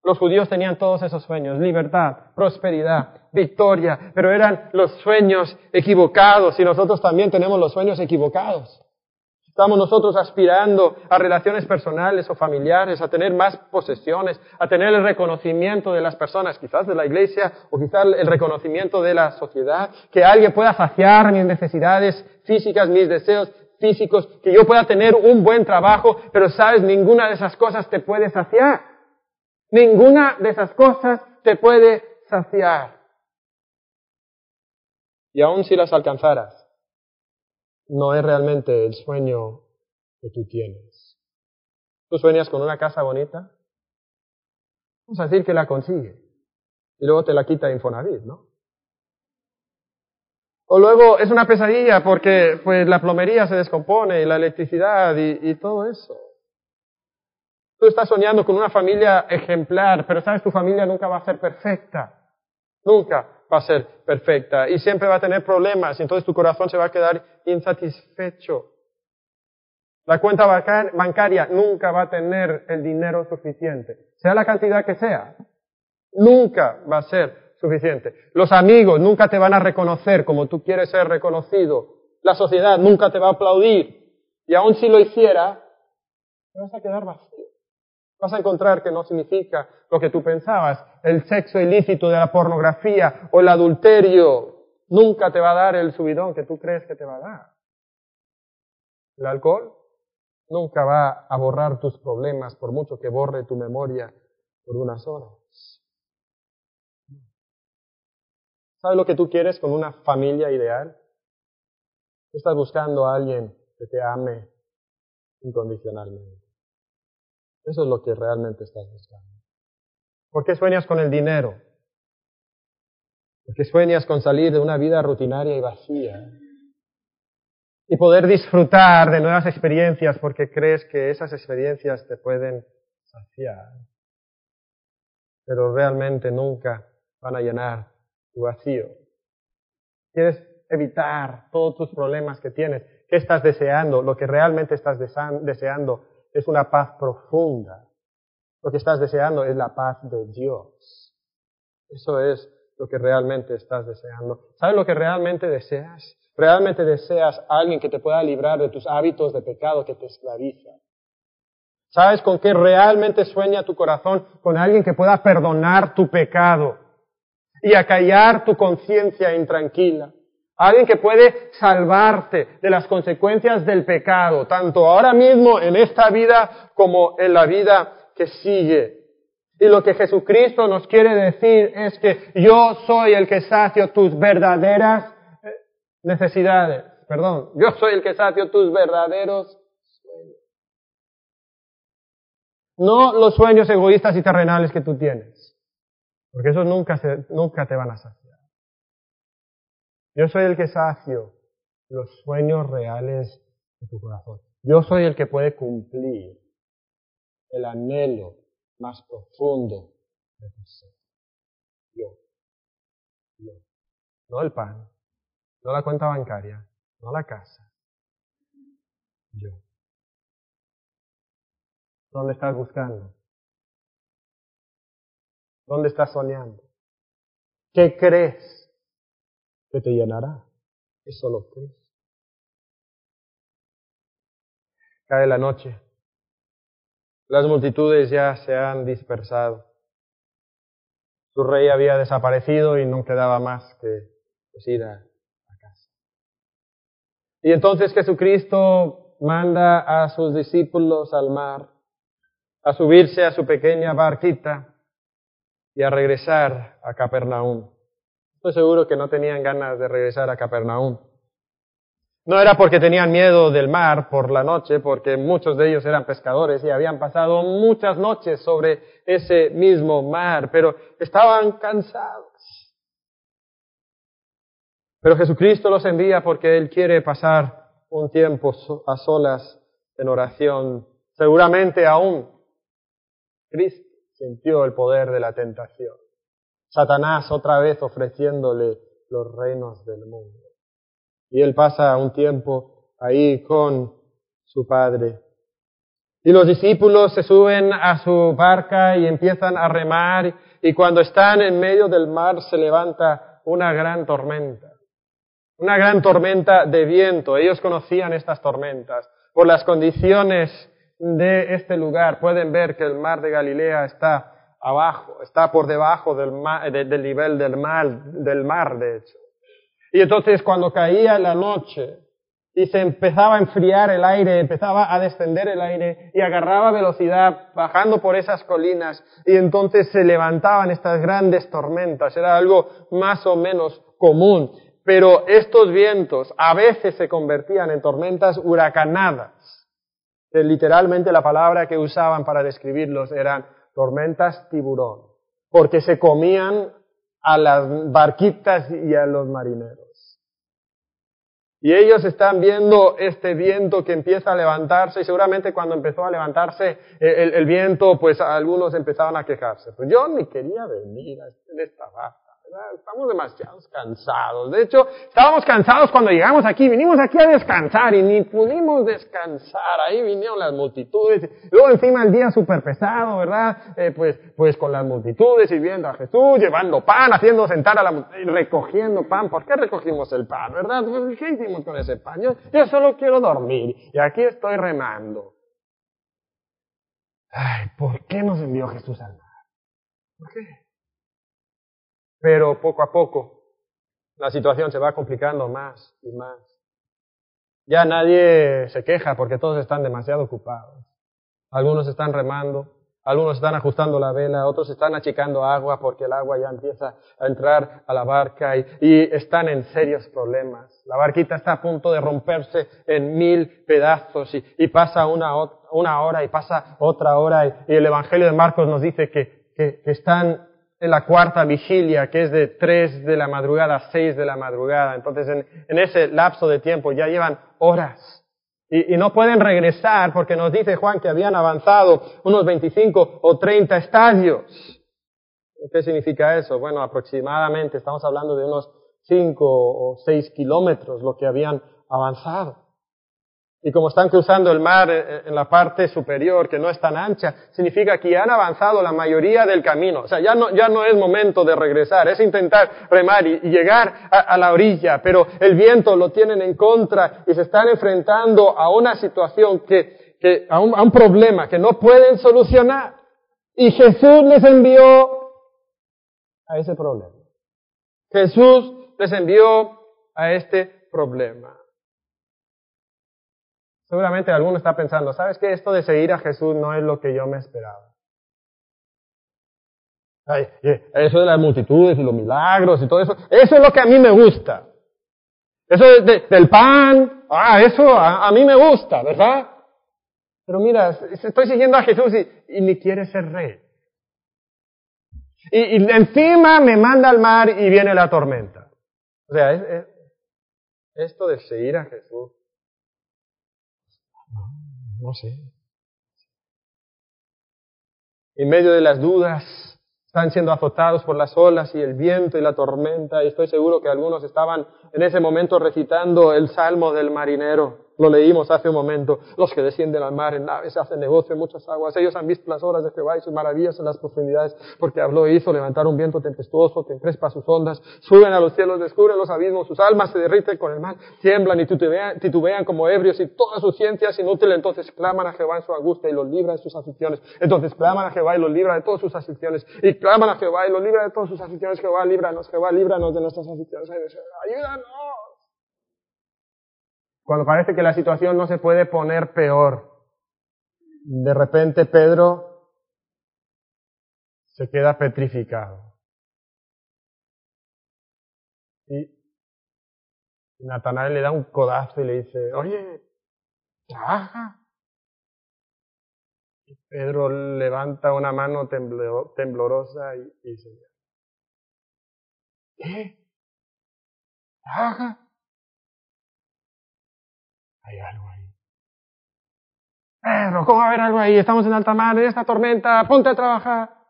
Los judíos tenían todos esos sueños, libertad, prosperidad, victoria, pero eran los sueños equivocados y nosotros también tenemos los sueños equivocados. Estamos nosotros aspirando a relaciones personales o familiares, a tener más posesiones, a tener el reconocimiento de las personas, quizás de la iglesia o quizás el reconocimiento de la sociedad, que alguien pueda saciar mis necesidades físicas, mis deseos físicos, que yo pueda tener un buen trabajo, pero sabes, ninguna de esas cosas te puede saciar. Ninguna de esas cosas te puede saciar. Y aun si las alcanzaras, no es realmente el sueño que tú tienes. ¿Tú sueñas con una casa bonita? Vamos a decir que la consigue. Y luego te la quita Infonavit, ¿no? O luego es una pesadilla porque pues la plomería se descompone y la electricidad y, y todo eso. Tú estás soñando con una familia ejemplar, pero sabes, tu familia nunca va a ser perfecta. Nunca va a ser perfecta y siempre va a tener problemas y entonces tu corazón se va a quedar insatisfecho. La cuenta bancaria nunca va a tener el dinero suficiente, sea la cantidad que sea. Nunca va a ser suficiente. Los amigos nunca te van a reconocer como tú quieres ser reconocido. La sociedad nunca te va a aplaudir. Y aun si lo hiciera, te vas a quedar vacío vas a encontrar que no significa lo que tú pensabas. El sexo ilícito de la pornografía o el adulterio nunca te va a dar el subidón que tú crees que te va a dar. El alcohol nunca va a borrar tus problemas por mucho que borre tu memoria por unas horas. ¿Sabes lo que tú quieres con una familia ideal? Estás buscando a alguien que te ame incondicionalmente. Eso es lo que realmente estás buscando. ¿Por qué sueñas con el dinero? Porque sueñas con salir de una vida rutinaria y vacía y poder disfrutar de nuevas experiencias porque crees que esas experiencias te pueden saciar, pero realmente nunca van a llenar tu vacío. Quieres evitar todos tus problemas que tienes. ¿Qué estás deseando? Lo que realmente estás deseando es una paz profunda. Lo que estás deseando es la paz de Dios. Eso es lo que realmente estás deseando. ¿Sabes lo que realmente deseas? Realmente deseas a alguien que te pueda librar de tus hábitos de pecado que te esclavizan. ¿Sabes con qué realmente sueña tu corazón? Con alguien que pueda perdonar tu pecado y acallar tu conciencia intranquila. Alguien que puede salvarte de las consecuencias del pecado, tanto ahora mismo en esta vida como en la vida que sigue. Y lo que Jesucristo nos quiere decir es que yo soy el que sacio tus verdaderas eh, necesidades. Perdón, yo soy el que sacio tus verdaderos sueños. No los sueños egoístas y terrenales que tú tienes. Porque esos nunca, nunca te van a saciar. Yo soy el que sacio los sueños reales de tu corazón. Yo soy el que puede cumplir el anhelo más profundo de tu ser. Yo. Yo. No el pan, no la cuenta bancaria, no la casa. Yo. ¿Dónde estás buscando? ¿Dónde estás soñando? ¿Qué crees? Que te llenará. Eso lo crees. Cae la noche. Las multitudes ya se han dispersado. Su rey había desaparecido y no quedaba más que pues, ir a, a casa. Y entonces Jesucristo manda a sus discípulos al mar, a subirse a su pequeña barquita y a regresar a Capernaum. Estoy seguro que no tenían ganas de regresar a Capernaum. No era porque tenían miedo del mar por la noche, porque muchos de ellos eran pescadores y habían pasado muchas noches sobre ese mismo mar, pero estaban cansados. Pero Jesucristo los envía porque Él quiere pasar un tiempo a solas en oración. Seguramente aún Cristo sintió el poder de la tentación. Satanás otra vez ofreciéndole los reinos del mundo. Y él pasa un tiempo ahí con su padre. Y los discípulos se suben a su barca y empiezan a remar y cuando están en medio del mar se levanta una gran tormenta. Una gran tormenta de viento. Ellos conocían estas tormentas. por las condiciones de este lugar, pueden ver que el mar de Galilea está abajo, está por debajo del, del nivel del mar, del mar, de hecho. Y entonces cuando caía la noche y se empezaba a enfriar el aire, empezaba a descender el aire y agarraba velocidad bajando por esas colinas y entonces se levantaban estas grandes tormentas. Era algo más o menos común. Pero estos vientos a veces se convertían en tormentas huracanadas. literalmente la palabra que usaban para describirlos eran tormentas tiburón, porque se comían a las barquitas y a los marineros. Y ellos están viendo este viento que empieza a levantarse y seguramente cuando empezó a levantarse eh, el, viento, pues algunos empezaban a quejarse. Pues yo ni quería venir a esta barca. Estamos demasiado cansados. De hecho, estábamos cansados cuando llegamos aquí. Vinimos aquí a descansar y ni pudimos descansar. Ahí vinieron las multitudes. Luego encima el día súper pesado, ¿verdad? Eh, pues, pues con las multitudes y viendo a Jesús, llevando pan, haciendo sentar a la recogiendo pan. ¿Por qué recogimos el pan, verdad? Pues, ¿Qué hicimos con ese pan? Yo, yo solo quiero dormir. Y aquí estoy remando. Ay, ¿por qué nos envió Jesús al mar? ¿Por qué? Pero poco a poco la situación se va complicando más y más. Ya nadie se queja porque todos están demasiado ocupados. Algunos están remando, algunos están ajustando la vela, otros están achicando agua porque el agua ya empieza a entrar a la barca y, están en serios problemas. La barquita está a punto de romperse en mil pedazos y, pasa una, una, hora y pasa otra hora y, el Evangelio de Marcos nos dice que, que están en la cuarta vigilia, que es de tres de la madrugada a seis de la madrugada. Entonces, en, ese lapso de tiempo ya llevan horas. Y, no pueden regresar porque nos dice Juan que habían avanzado unos 25 o 30 estadios. ¿Qué significa eso? Bueno, aproximadamente estamos hablando de unos 5 o 6 kilómetros lo que habían avanzado. Y como están cruzando el mar eh, eh, en la parte superior, que no es tan ancha, significa que han avanzado la mayoría del camino. O sea, ya no, ya no es momento de regresar, es intentar remar y, llegar a, la orilla, pero el viento lo tienen en contra y se están enfrentando a una situación que, que a, un, a un problema que no pueden solucionar. Y Jesús les envió a ese problema. Jesús les envió a este problema. Seguramente alguno está pensando, ¿sabes qué? Esto de seguir a Jesús no es lo que yo me esperaba. eso de las multitudes y los milagros y todo eso, eso es lo que a mí me gusta. Eso del pan, ah, eso a, mí me gusta, ¿verdad? Pero mira, estoy siguiendo a Jesús y, ni quiere ser rey. Y, encima me manda al mar y viene la tormenta. O sea, esto de seguir a Jesús no sé. En medio de las dudas, están siendo azotados por las olas y el viento y la tormenta, y estoy seguro que algunos estaban en ese momento recitando el salmo del marinero. Lo leímos hace un momento. Los que descienden al mar en naves hacen negocio en muchas aguas. Ellos han visto las horas de Jehová y sus maravillas en las profundidades, porque habló e hizo levantar un viento tempestuoso que encrespa sus ondas. Suben a los cielos, descubren los abismos, sus almas se derriten con el mar, tiemblan y titubean, titubean como ebrios y toda su ciencia es inútil. Entonces claman a Jehová en su angustia y los libra de sus aflicciones. Entonces claman a Jehová y los libra de todas sus aflicciones. Y claman a Jehová y los libra de todas sus aflicciones. Jehová, líbranos, Jehová, líbranos de nuestras aflicciones. Ayúdanos. Cuando parece que la situación no se puede poner peor, de repente Pedro se queda petrificado. Y Natanael le da un codazo y le dice, oye, trabaja. Y Pedro levanta una mano temblorosa y dice, ¿qué? ¿Trabaja? Hay algo ahí. Pedro, ¿cómo va a haber algo ahí? Estamos en alta mar, en esta tormenta, ponte a trabajar.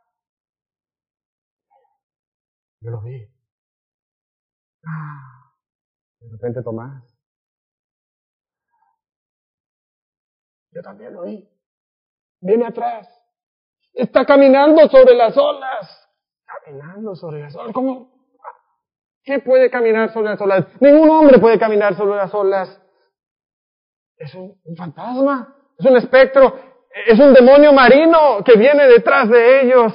Yo lo vi. Ah, de repente Tomás. Yo también lo vi. Viene atrás. Está caminando sobre las olas. Caminando sobre las olas. ¿Cómo? ¿Qué puede caminar sobre las olas? Ningún hombre puede caminar sobre las olas. Es un, fantasma, es un espectro, es un demonio marino que viene detrás de ellos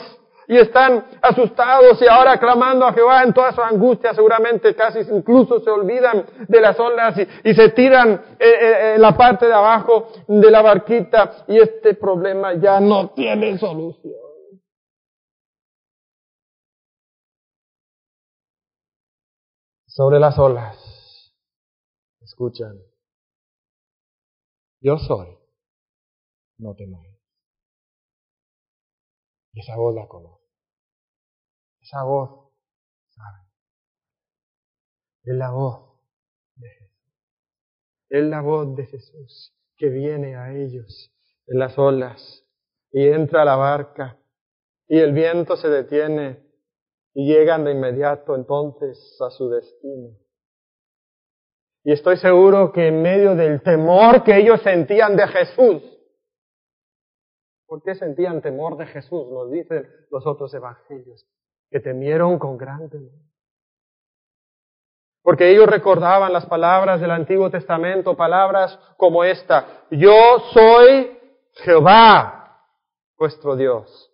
y están asustados y ahora clamando a Jehová en toda su angustia, seguramente casi incluso se olvidan de las olas y, se tiran eh, eh, en la parte de abajo de la barquita y este problema ya no tiene solución. Sobre las olas, escuchan, yo soy, no temáis. Y esa voz la conoce. Esa voz sabe. Es la voz de Jesús. Es la voz de Jesús que viene a ellos en las olas y entra a la barca y el viento se detiene y llegan de inmediato entonces a su destino. Y estoy seguro que en medio del temor que ellos sentían de Jesús, ¿Por qué sentían temor de Jesús? Nos dicen los otros evangelios, que temieron con gran temor. Porque ellos recordaban las palabras del Antiguo Testamento, palabras como esta, yo soy Jehová, vuestro Dios,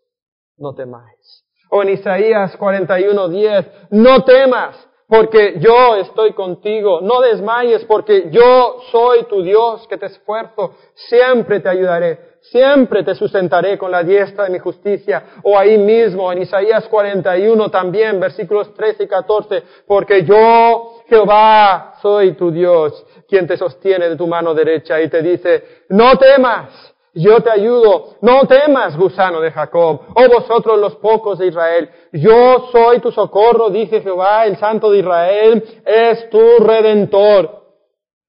no temáis. O en Isaías 41:10, no temas, porque yo estoy contigo. No desmayes, porque yo soy tu Dios que te esfuerzo. Siempre te ayudaré. Siempre te sustentaré con la diestra de mi justicia. O ahí mismo, en Isaías 41 también, versículos 13 y 14, porque yo, Jehová, soy tu Dios, quien te sostiene de tu mano derecha y te dice, no temas yo te ayudo. No temas, gusano de Jacob, oh vosotros los pocos de Israel. Yo soy tu socorro, dice Jehová, el Santo de Israel, es tu redentor.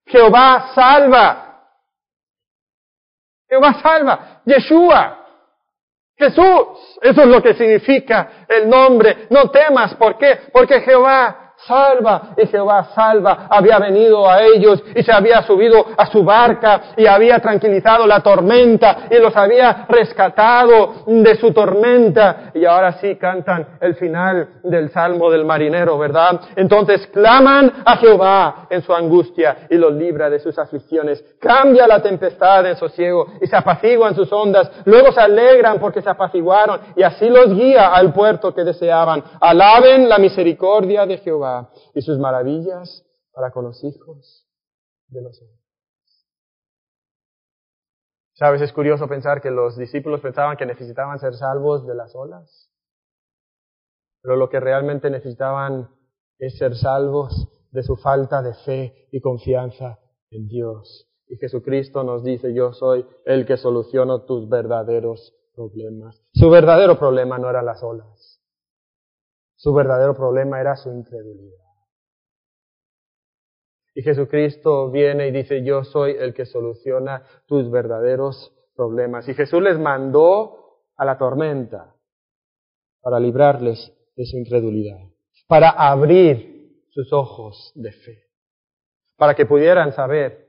Jehová salva. Jehová salva. Yeshua. Jesús. Eso es lo que significa el nombre. No temas. ¿Por qué? Porque Jehová salva. Y Jehová salva había venido a ellos y se había subido a su barca y había tranquilizado la tormenta y los había rescatado de su tormenta. Y ahora sí cantan el final del Salmo del marinero, ¿verdad? Entonces claman a Jehová en su angustia y los libra de sus aflicciones. Cambia la tempestad en sosiego y se apaciguan sus ondas. Luego se alegran porque se apaciguaron y así los guía al puerto que deseaban. Alaben la misericordia de Jehová y sus maravillas para con los hijos de los hombres. ¿Sabes? Es curioso pensar que los discípulos pensaban que necesitaban ser salvos de las olas, pero lo que realmente necesitaban es ser salvos de su falta de fe y confianza en Dios. Y Jesucristo nos dice, yo soy el que soluciono tus verdaderos problemas. Su verdadero problema no eran las olas. Su verdadero problema era su incredulidad. Y Jesucristo viene y dice, yo soy el que soluciona tus verdaderos problemas. Y Jesús les mandó a la tormenta para librarles de su incredulidad, para abrir sus ojos de fe, para que pudieran saber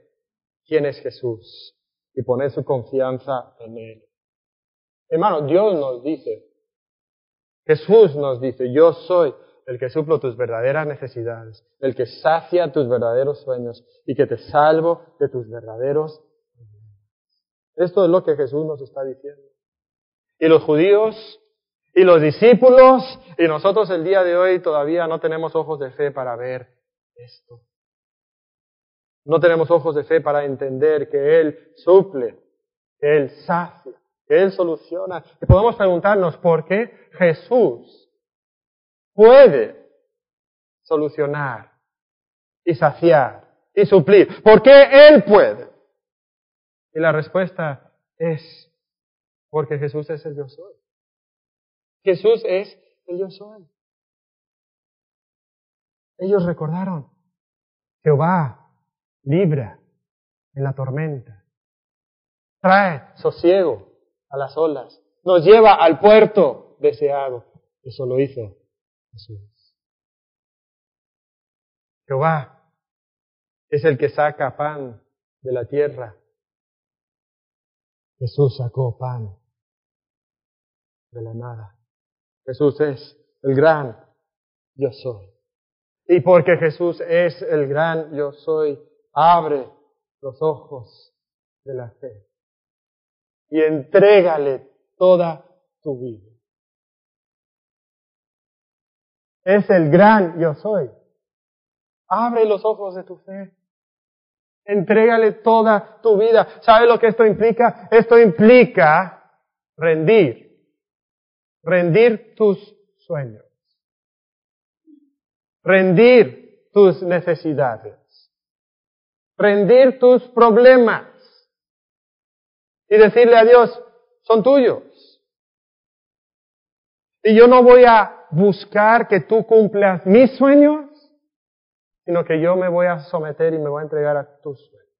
quién es Jesús y poner su confianza en Él. Hermano, Dios nos dice, Jesús nos dice, yo soy el que suplo tus verdaderas necesidades, el que sacia tus verdaderos sueños y que te salvo de tus verdaderos Esto es lo que Jesús nos está diciendo. Y los judíos y los discípulos y nosotros el día de hoy todavía no tenemos ojos de fe para ver esto. No tenemos ojos de fe para entender que Él suple, que Él sacia, él soluciona. Y podemos preguntarnos por qué Jesús puede solucionar y saciar y suplir. ¿Por qué Él puede? Y la respuesta es porque Jesús es el yo soy. Jesús es el yo soy. Ellos recordaron, Jehová libra en la tormenta, trae sosiego a las olas, nos lleva al puerto deseado. Eso lo hizo Jesús. Jehová es el que saca pan de la tierra. Jesús sacó pan de la nada. Jesús es el gran yo soy. Y porque Jesús es el gran yo soy, abre los ojos de la fe. Y entrégale toda tu vida. Es el gran yo soy. Abre los ojos de tu fe. Entrégale toda tu vida. ¿Sabe lo que esto implica? Esto implica rendir. Rendir tus sueños. Rendir tus necesidades. Rendir tus problemas. Y decirle a Dios, son tuyos. Y yo no voy a buscar que tú cumplas mis sueños, sino que yo me voy a someter y me voy a entregar a tus sueños.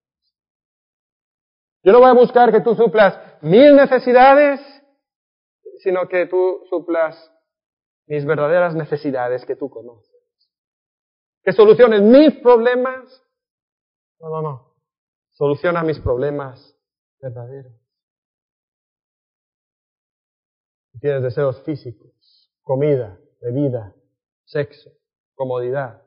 Yo no voy a buscar que tú suplas mis necesidades, sino que tú suplas mis verdaderas necesidades que tú conoces. Que soluciones mis problemas. No, no, no. Soluciona mis problemas verdaderos. Tienes deseos físicos, comida, bebida, sexo, comodidad.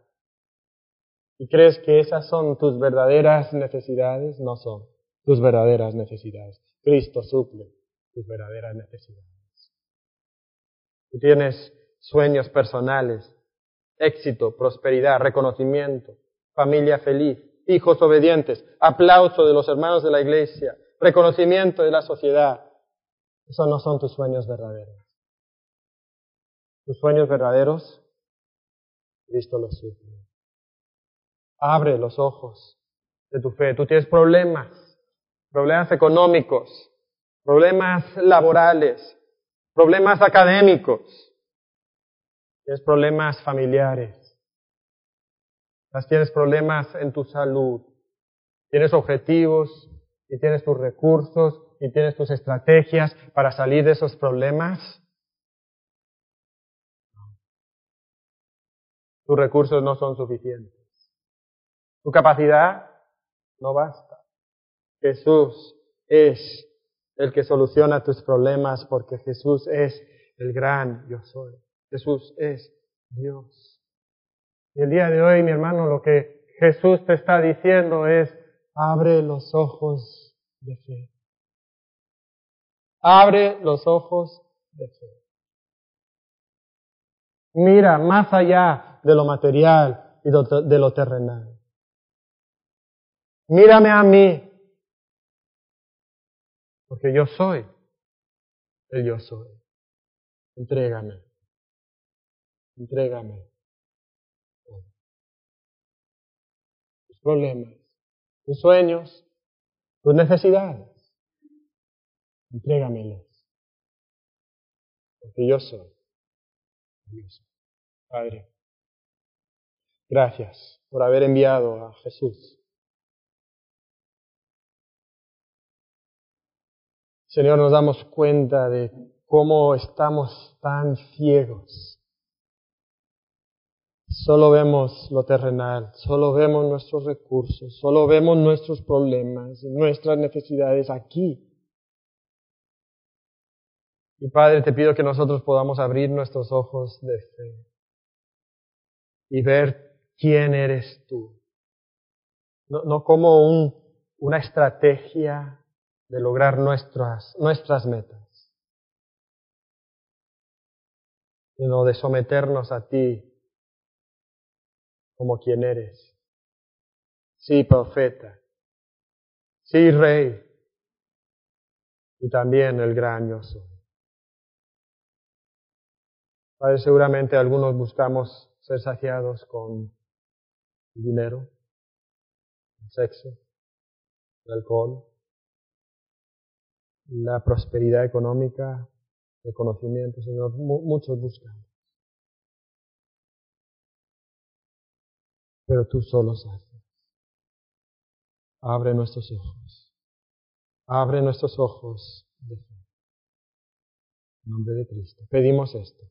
¿Y crees que esas son tus verdaderas necesidades? No son tus verdaderas necesidades. Cristo suple tus verdaderas necesidades. Tú tienes sueños personales, éxito, prosperidad, reconocimiento, familia feliz, hijos obedientes, aplauso de los hermanos de la iglesia, reconocimiento de la sociedad. Esos no son tus sueños verdaderos. Tus sueños verdaderos, Cristo los suple. Abre los ojos de tu fe. Tú tienes problemas, problemas económicos, problemas laborales, problemas académicos, tienes problemas familiares, tienes problemas en tu salud, tienes objetivos y tienes tus recursos y tienes tus estrategias para salir de esos problemas. Tus recursos no son suficientes. Tu capacidad no basta. Jesús es el que soluciona tus problemas porque Jesús es el gran yo soy. Jesús es Dios. Y el día de hoy, mi hermano, lo que Jesús te está diciendo es, abre los ojos de fe. Abre los ojos de fe. Mira más allá de lo material y de lo terrenal. Mírame a mí, porque yo soy el yo soy. Entrégame. Entrégame. Problemas, tus sueños, tus necesidades. Entrégamelos. Porque yo soy. Yo soy. Padre, gracias por haber enviado a Jesús Señor, nos damos cuenta de cómo estamos tan ciegos. Solo vemos lo terrenal, solo vemos nuestros recursos, solo vemos nuestros problemas, nuestras necesidades aquí. Y Padre, te pido que nosotros podamos abrir nuestros ojos de fe y ver quién eres tú. No, como un, una estrategia de lograr nuestras, nuestras metas, sino de someternos a ti como quien eres. Sí, profeta. Sí, rey. Y también el gran yo soy. Padre, seguramente algunos buscamos ser saciados con dinero, sexo, alcohol, la prosperidad económica, el conocimiento, Señor, muchos buscan. Pero tú solo sabes. Abre nuestros ojos. Abre nuestros ojos de fe. En nombre de Cristo. Pedimos esto.